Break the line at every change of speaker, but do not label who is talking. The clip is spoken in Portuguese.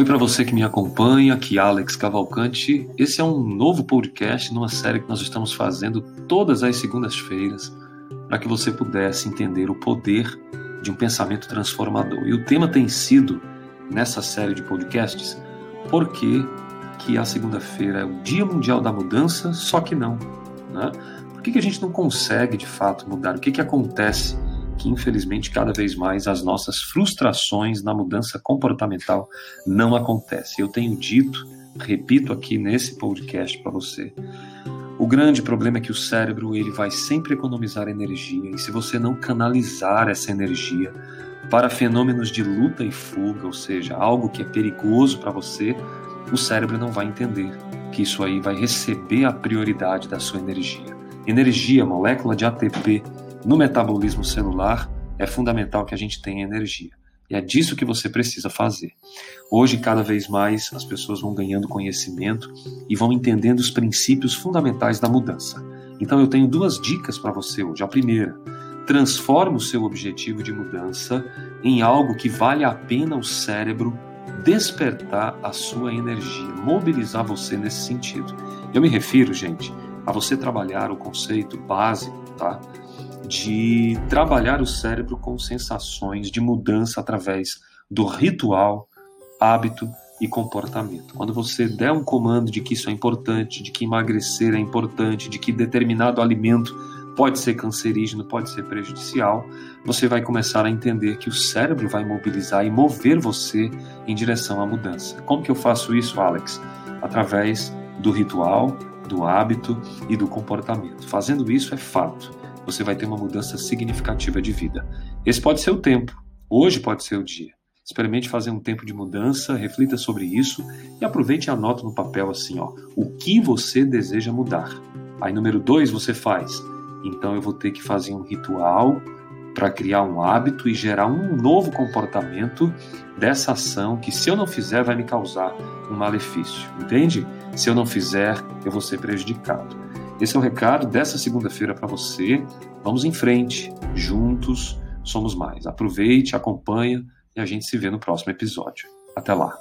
Oi para você que me acompanha, aqui Alex Cavalcante. Esse é um novo podcast numa série que nós estamos fazendo todas as segundas-feiras para que você pudesse entender o poder de um pensamento transformador. E o tema tem sido nessa série de podcasts por que, que a segunda-feira é o Dia Mundial da Mudança, só que não. Né? Por que, que a gente não consegue de fato mudar? O que, que acontece? Que infelizmente cada vez mais as nossas frustrações na mudança comportamental não acontecem. Eu tenho dito, repito aqui nesse podcast para você, o grande problema é que o cérebro ele vai sempre economizar energia e se você não canalizar essa energia para fenômenos de luta e fuga, ou seja, algo que é perigoso para você, o cérebro não vai entender que isso aí vai receber a prioridade da sua energia. Energia, molécula de ATP, no metabolismo celular, é fundamental que a gente tenha energia. E é disso que você precisa fazer. Hoje, cada vez mais, as pessoas vão ganhando conhecimento e vão entendendo os princípios fundamentais da mudança. Então, eu tenho duas dicas para você hoje. A primeira, transforme o seu objetivo de mudança em algo que vale a pena o cérebro despertar a sua energia, mobilizar você nesse sentido. Eu me refiro, gente, a você trabalhar o conceito básico, tá? De trabalhar o cérebro com sensações de mudança através do ritual, hábito e comportamento. Quando você der um comando de que isso é importante, de que emagrecer é importante, de que determinado alimento pode ser cancerígeno, pode ser prejudicial, você vai começar a entender que o cérebro vai mobilizar e mover você em direção à mudança. Como que eu faço isso, Alex? Através do ritual, do hábito e do comportamento. Fazendo isso é fato você vai ter uma mudança significativa de vida. Esse pode ser o tempo, hoje pode ser o dia. Experimente fazer um tempo de mudança, reflita sobre isso e aproveite e anota no papel assim, ó, o que você deseja mudar. Aí número dois você faz. Então eu vou ter que fazer um ritual para criar um hábito e gerar um novo comportamento dessa ação que se eu não fizer vai me causar um malefício, entende? Se eu não fizer, eu vou ser prejudicado. Esse é o recado dessa segunda-feira para você. Vamos em frente, juntos somos mais. Aproveite, acompanha e a gente se vê no próximo episódio. Até lá.